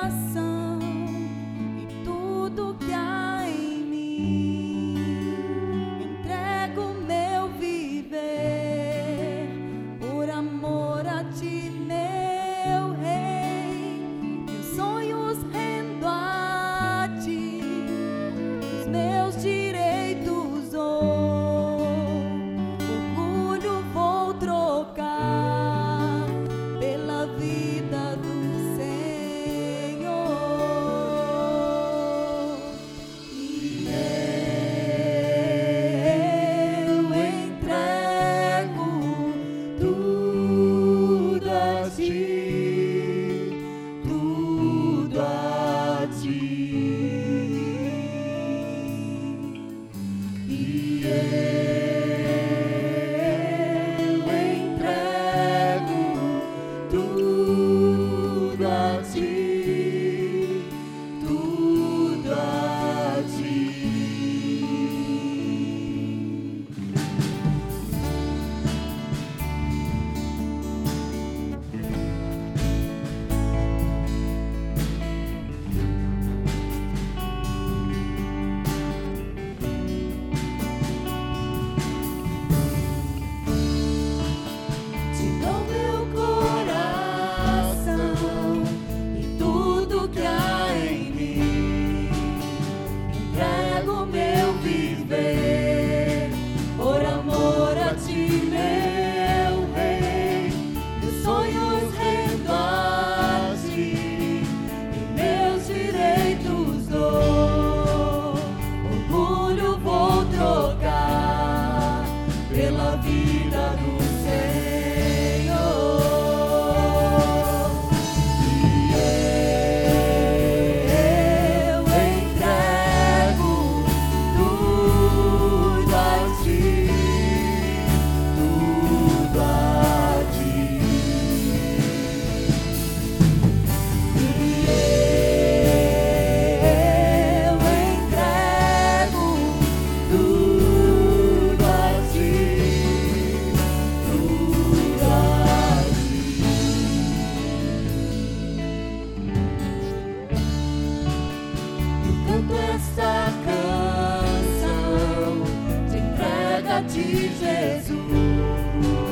coração. Pela vida do esta canção de entrega de Jesus.